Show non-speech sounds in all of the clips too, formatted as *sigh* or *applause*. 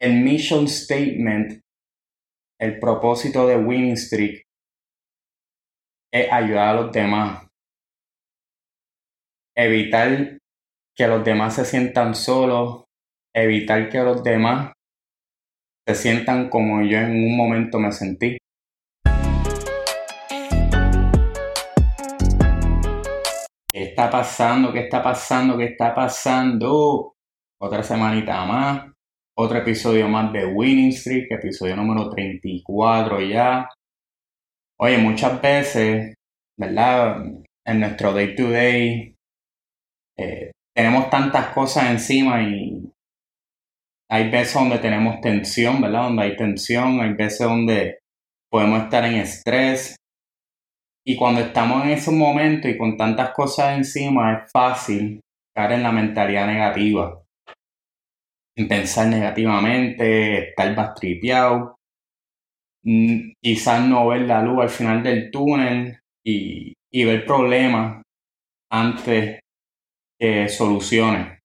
el mission statement, el propósito de Winning Streak es ayudar a los demás. Evitar que los demás se sientan solos, evitar que los demás se sientan como yo en un momento me sentí. ¿Qué está pasando? ¿Qué está pasando? ¿Qué está pasando? Otra semanita más, otro episodio más de Winning Streak, episodio número 34 ya. Oye, muchas veces, ¿verdad? En nuestro day to day eh, tenemos tantas cosas encima y hay veces donde tenemos tensión, ¿verdad? Donde hay tensión, hay veces donde podemos estar en estrés. Y cuando estamos en ese momento y con tantas cosas encima, es fácil caer en la mentalidad negativa pensar negativamente, estar más tripeado, mm, quizás no ver la luz al final del túnel y, ver problemas antes que soluciones.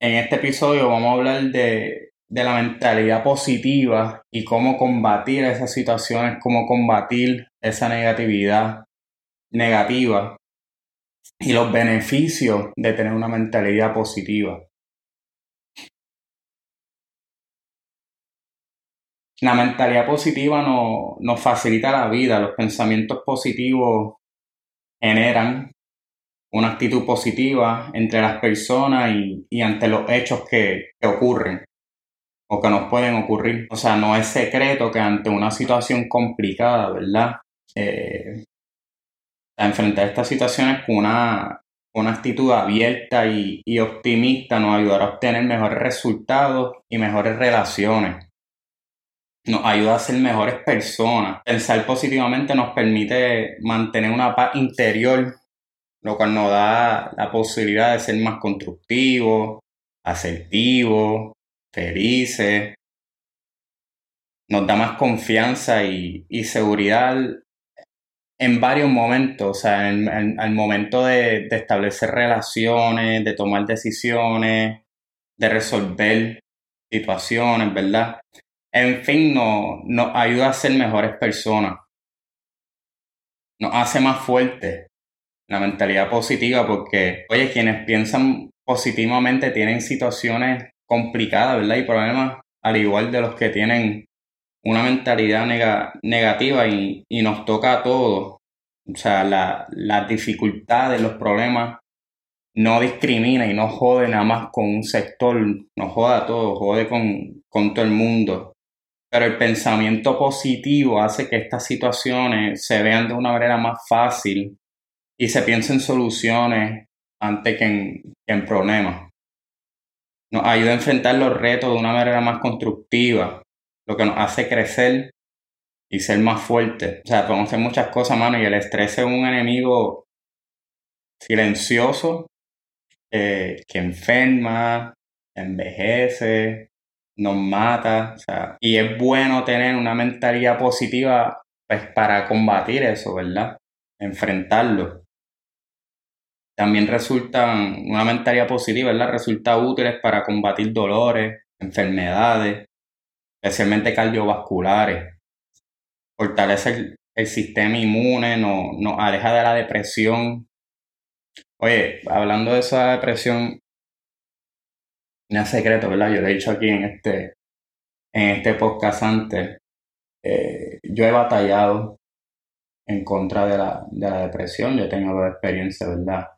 En este episodio vamos a hablar de, de la mentalidad positiva y cómo combatir esas situaciones, cómo combatir esa negatividad negativa y los beneficios de tener una mentalidad positiva. La mentalidad positiva nos facilita la vida, los pensamientos positivos generan una actitud positiva entre las personas y, ante los hechos que, ocurren o que nos pueden ocurrir. O sea, no es secreto que ante una situación complicada, ¿verdad? Eh, enfrentar estas situaciones con una, una actitud abierta y, y optimista nos ayudará a obtener mejores resultados y mejores relaciones nos ayuda a ser mejores personas. Pensar positivamente nos permite mantener una paz interior, lo cual nos da la posibilidad de ser más constructivos, asertivos, felices. Nos da más confianza y, seguridad en varios momentos, o sea, en, el momento de, de establecer relaciones, de tomar decisiones, de resolver situaciones, ¿verdad? En fin, nos, ayuda a ser mejores personas. Nos hace más fuertes la mentalidad positiva porque, oye, quienes piensan positivamente tienen situaciones complicadas, ¿verdad? Y problemas al igual de los que tienen una mentalidad negativa y, nos toca a todos. O sea, la, las dificultades, los problemas no discrimina y no jode nada más con un sector, no jode a todos, jode con, con todo el mundo. Pero el pensamiento positivo hace que estas situaciones se vean de una manera más fácil y se piensen soluciones antes que en, problemas. Nos ayuda a enfrentar los retos de una manera más constructiva, lo que nos hace crecer y ser más fuertes. O sea, podemos hacer muchas cosas, mano, y el estrés es un enemigo silencioso eh, que enferma, envejece, nos mata, o sea, y es bueno tener una mentalidad positiva pues para combatir eso, ¿verdad? Enfrentarlo. También resultan, una mentalidad positiva, ¿verdad? Resulta útiles para combatir dolores, enfermedades, especialmente cardiovasculares. Fortalece el, sistema inmune, nos, nos aleja de la depresión. Oye, hablando de esa depresión, no es secreto, ¿verdad? Yo lo he dicho aquí en este, en este podcast antes. Eh, yo he batallado en contra de la, de la depresión, yo tengo la experiencia, ¿verdad?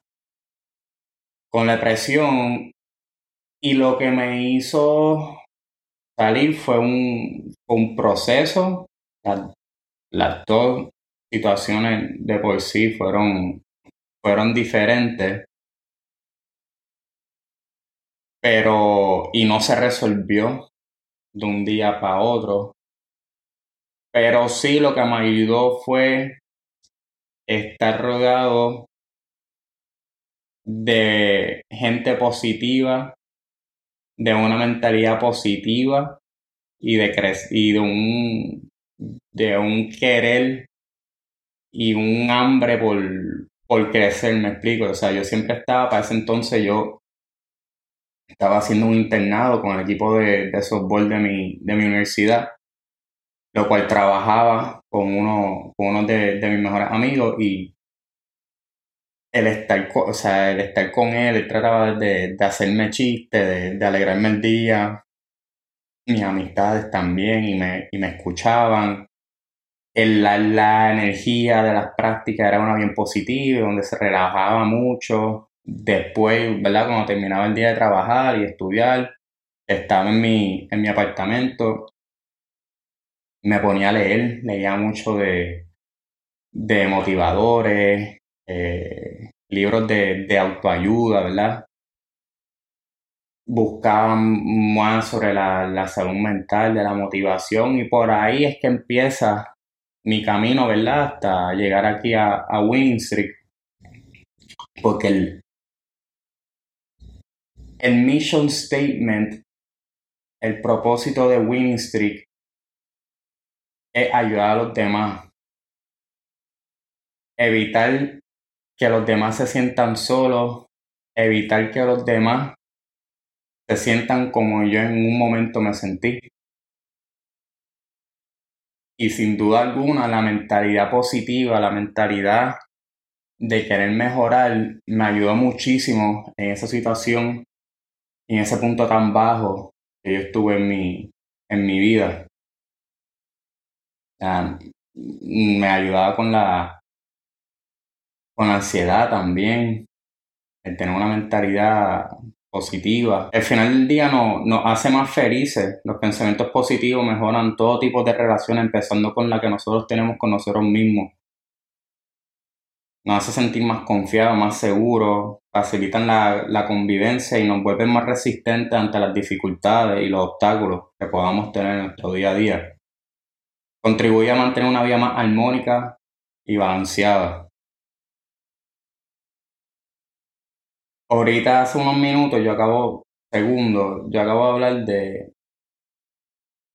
Con la depresión y lo que me hizo salir fue un, un proceso. las dos situaciones de por sí fueron, fueron diferentes pero y no se resolvió de un día para otro. Pero sí lo que me ayudó fue estar rodeado de gente positiva, de una mentalidad positiva y de, y de un de un querer y un hambre por, por crecer, me explico. O sea, yo siempre estaba, para ese entonces yo estaba haciendo un internado con el equipo de, de softball de mi, de mi universidad, lo cual trabajaba con uno, con uno de, de mis mejores amigos y el estar, o sea, el estar con él, él trataba de, de hacerme chistes, de, alegrarme el día, mis amistades también y me, y me escuchaban. El, la, la, energía de las prácticas era una bien positiva, donde se relajaba mucho. Después, ¿verdad? Cuando terminaba el día de trabajar y estudiar, estaba en mi, en mi apartamento, me ponía a leer, leía mucho de, de motivadores, eh, libros de, de, autoayuda, ¿verdad? Buscaban más sobre la, la, salud mental, de la motivación, y por ahí es que empieza mi camino, ¿verdad? Hasta llegar aquí a, a Street. Porque el, el mission statement, el propósito de Winning Street es ayudar a los demás. Evitar que los demás se sientan solos, evitar que los demás se sientan como yo en un momento me sentí. Y sin duda alguna, la mentalidad positiva, la mentalidad de querer mejorar, me ayudó muchísimo en esa situación y en ese punto tan bajo que yo estuve en mi, en mi vida. me ayudaba con la, con ansiedad también, el tener una mentalidad positiva. Al final del día nos, nos hace más felices. Los pensamientos positivos mejoran todo tipo de relaciones, empezando con la que nosotros tenemos con nosotros mismos. Nos hace sentir más confiados, más seguros, facilitan la, la convivencia y nos vuelven más resistentes ante las dificultades y los obstáculos que podamos tener en nuestro día a día. Contribuye a mantener una vida más armónica y balanceada. Ahorita hace unos minutos yo acabo, segundo, yo acabo de hablar de,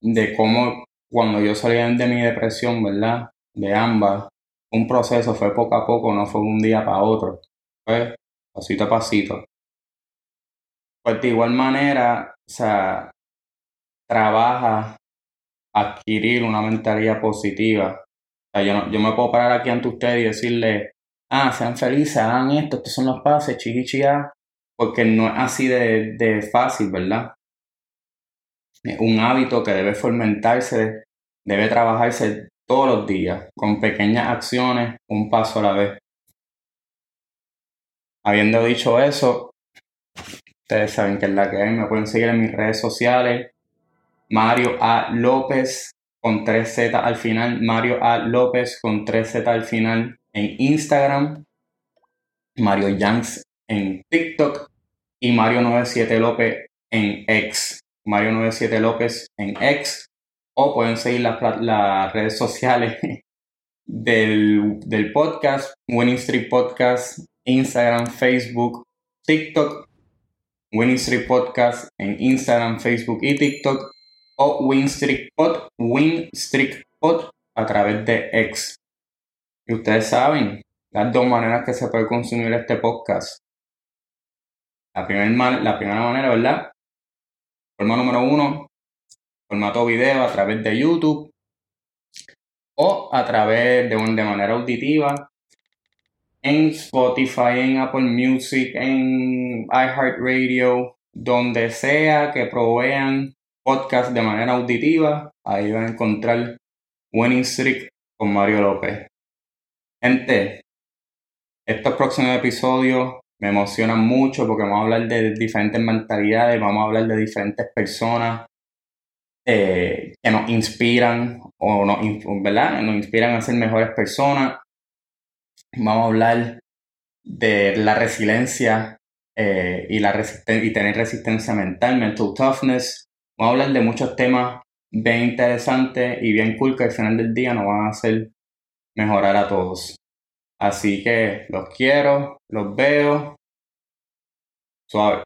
de cómo cuando yo salí de mi depresión, ¿verdad? De ambas, un proceso fue poco a poco, no fue un día para otro, fue pasito a pasito. Pues de igual manera, o sea, trabaja adquirir una mentalidad positiva. O sea, yo, no, yo me puedo parar aquí ante ustedes y decirle, ah, sean felices, hagan esto, estos son los pases, chiquichia, porque no es así de, de fácil, ¿verdad? Es un hábito que debe fomentarse, debe trabajarse todos los días, con pequeñas acciones, un paso a la vez. Habiendo dicho eso, ustedes saben que es la que hay, me pueden seguir en mis redes sociales, Mario A. López con 3Z al final, Mario A. López con 3Z al final en Instagram, Mario Yanks en TikTok y Mario 97 López en X. Mario 97 López en X. O pueden seguir las, redes sociales *laughs* del, del, podcast, Winning Street Podcast, Instagram, Facebook, TikTok, Winning Street Podcast en Instagram, Facebook y TikTok, o Win Street Pod, Win Street Pod a través de X. Y ustedes saben las dos maneras que se puede consumir este podcast. La, la primera manera, ¿verdad? Forma número uno, formato video a través de YouTube o a través de, de manera auditiva en Spotify, en Apple Music, en iHeartRadio, donde sea que provean podcast de manera auditiva, ahí van a encontrar Winning Streak con Mario López. Gente, estos próximos episodios me emocionan mucho porque vamos a hablar de diferentes mentalidades, vamos a hablar de diferentes personas eh, que nos inspiran o nos, ¿verdad? nos inspiran a ser mejores personas. Vamos a hablar de la resiliencia eh, y, la y tener resistencia mental, mental toughness. Vamos a hablar de muchos temas bien interesantes y bien cool que al final del día nos van a hacer mejorar a todos. Así que los quiero, los veo. Suave.